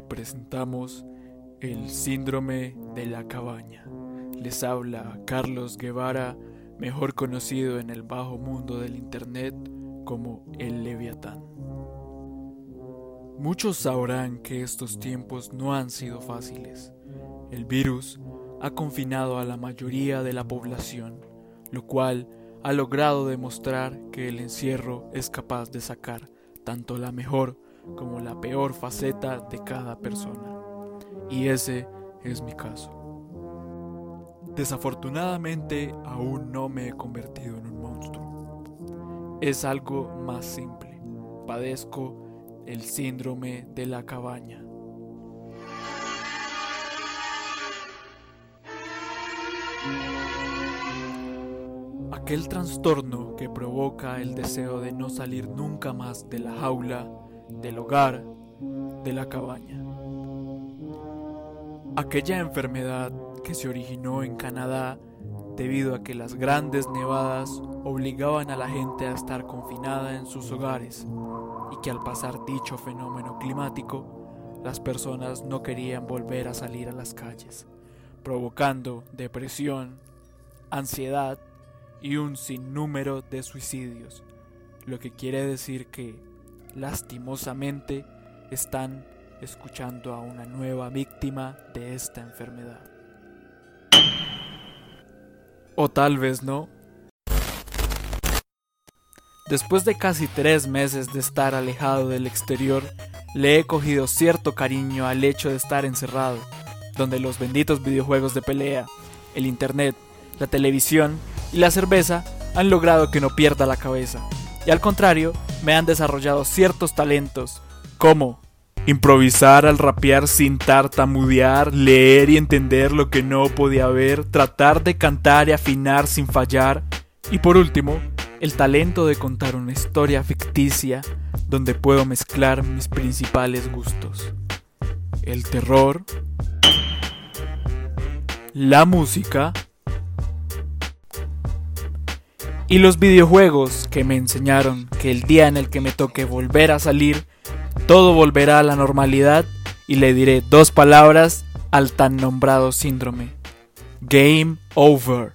presentamos el síndrome de la cabaña. Les habla Carlos Guevara, mejor conocido en el bajo mundo del Internet como el Leviatán. Muchos sabrán que estos tiempos no han sido fáciles. El virus ha confinado a la mayoría de la población, lo cual ha logrado demostrar que el encierro es capaz de sacar tanto la mejor como la peor faceta de cada persona. Y ese es mi caso. Desafortunadamente aún no me he convertido en un monstruo. Es algo más simple. Padezco el síndrome de la cabaña. Aquel trastorno que provoca el deseo de no salir nunca más de la jaula, del hogar, de la cabaña. Aquella enfermedad que se originó en Canadá debido a que las grandes nevadas obligaban a la gente a estar confinada en sus hogares y que al pasar dicho fenómeno climático, las personas no querían volver a salir a las calles, provocando depresión, ansiedad y un sinnúmero de suicidios, lo que quiere decir que, lastimosamente, están escuchando a una nueva víctima de esta enfermedad. O tal vez no. Después de casi tres meses de estar alejado del exterior, le he cogido cierto cariño al hecho de estar encerrado, donde los benditos videojuegos de pelea, el internet, la televisión y la cerveza han logrado que no pierda la cabeza. Y al contrario, me han desarrollado ciertos talentos, como improvisar al rapear sin tartamudear, leer y entender lo que no podía ver, tratar de cantar y afinar sin fallar, y por último, el talento de contar una historia ficticia donde puedo mezclar mis principales gustos. El terror, la música y los videojuegos que me enseñaron que el día en el que me toque volver a salir, todo volverá a la normalidad y le diré dos palabras al tan nombrado síndrome. Game over.